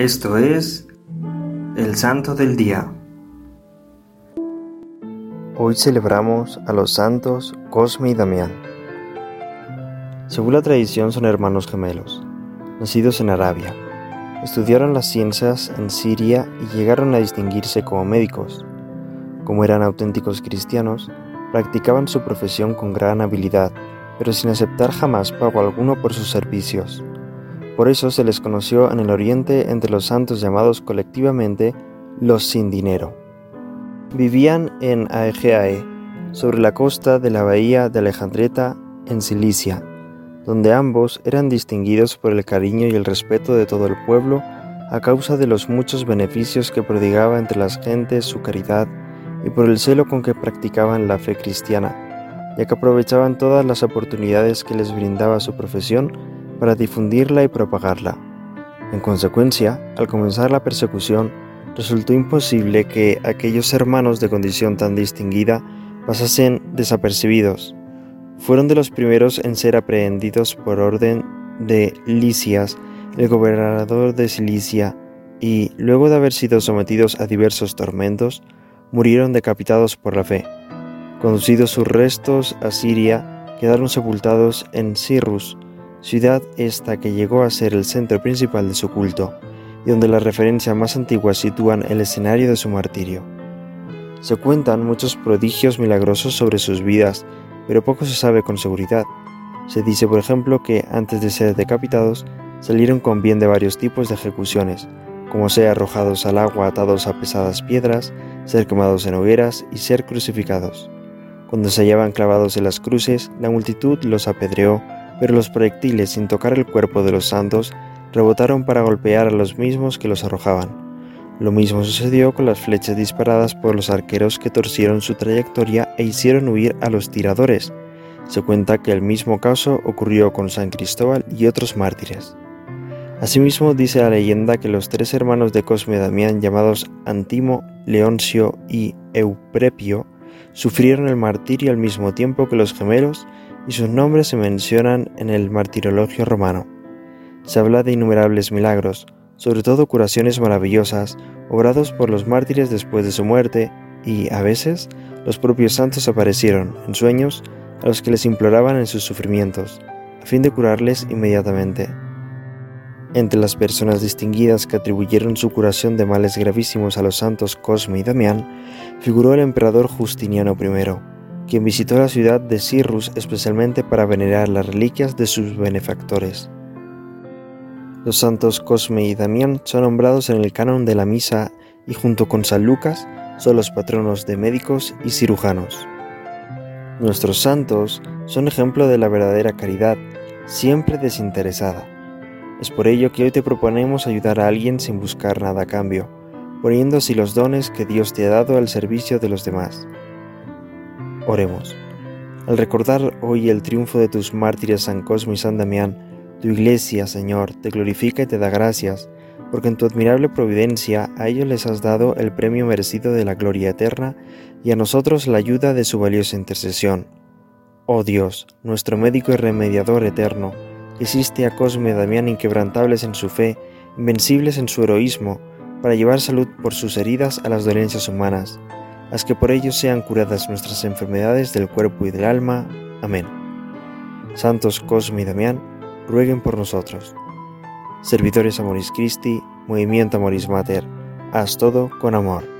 Esto es el Santo del Día. Hoy celebramos a los santos Cosme y Damián. Según la tradición son hermanos gemelos, nacidos en Arabia. Estudiaron las ciencias en Siria y llegaron a distinguirse como médicos. Como eran auténticos cristianos, practicaban su profesión con gran habilidad, pero sin aceptar jamás pago alguno por sus servicios. Por eso se les conoció en el Oriente entre los santos llamados colectivamente los sin dinero. Vivían en Aegeae, sobre la costa de la bahía de Alejandreta, en Cilicia, donde ambos eran distinguidos por el cariño y el respeto de todo el pueblo a causa de los muchos beneficios que prodigaba entre las gentes su caridad y por el celo con que practicaban la fe cristiana, ya que aprovechaban todas las oportunidades que les brindaba su profesión para difundirla y propagarla. En consecuencia, al comenzar la persecución, resultó imposible que aquellos hermanos de condición tan distinguida pasasen desapercibidos. Fueron de los primeros en ser aprehendidos por orden de Lisias, el gobernador de Cilicia, y, luego de haber sido sometidos a diversos tormentos, murieron decapitados por la fe. Conducidos sus restos a Siria, quedaron sepultados en Cirrus, ciudad esta que llegó a ser el centro principal de su culto, y donde las referencias más antiguas sitúan el escenario de su martirio. Se cuentan muchos prodigios milagrosos sobre sus vidas, pero poco se sabe con seguridad. Se dice, por ejemplo, que antes de ser decapitados, salieron con bien de varios tipos de ejecuciones, como ser arrojados al agua atados a pesadas piedras, ser quemados en hogueras y ser crucificados. Cuando se hallaban clavados en las cruces, la multitud los apedreó, pero los proyectiles, sin tocar el cuerpo de los santos, rebotaron para golpear a los mismos que los arrojaban. Lo mismo sucedió con las flechas disparadas por los arqueros que torcieron su trayectoria e hicieron huir a los tiradores. Se cuenta que el mismo caso ocurrió con San Cristóbal y otros mártires. Asimismo dice la leyenda que los tres hermanos de Cosme Damián llamados Antimo, Leoncio y Euprepio sufrieron el martirio al mismo tiempo que los gemelos y sus nombres se mencionan en el martirologio romano. Se habla de innumerables milagros, sobre todo curaciones maravillosas, obrados por los mártires después de su muerte, y, a veces, los propios santos aparecieron, en sueños, a los que les imploraban en sus sufrimientos, a fin de curarles inmediatamente. Entre las personas distinguidas que atribuyeron su curación de males gravísimos a los santos Cosme y Damián, figuró el emperador Justiniano I, quien visitó la ciudad de Cirrus especialmente para venerar las reliquias de sus benefactores. Los santos Cosme y Damián son nombrados en el canon de la misa y junto con San Lucas son los patronos de médicos y cirujanos. Nuestros santos son ejemplo de la verdadera caridad, siempre desinteresada es por ello que hoy te proponemos ayudar a alguien sin buscar nada a cambio, poniendo así los dones que Dios te ha dado al servicio de los demás. Oremos. Al recordar hoy el triunfo de tus mártires San Cosmo y San Damián, tu iglesia, Señor, te glorifica y te da gracias, porque en tu admirable providencia a ellos les has dado el premio merecido de la gloria eterna y a nosotros la ayuda de su valiosa intercesión. Oh Dios, nuestro médico y remediador eterno, Hiciste a Cosme y Damián inquebrantables en su fe, invencibles en su heroísmo, para llevar salud por sus heridas a las dolencias humanas. Haz que por ellos sean curadas nuestras enfermedades del cuerpo y del alma. Amén. Santos Cosme y Damián, rueguen por nosotros. Servidores Amoris Christi, Movimiento Amoris Mater, haz todo con amor.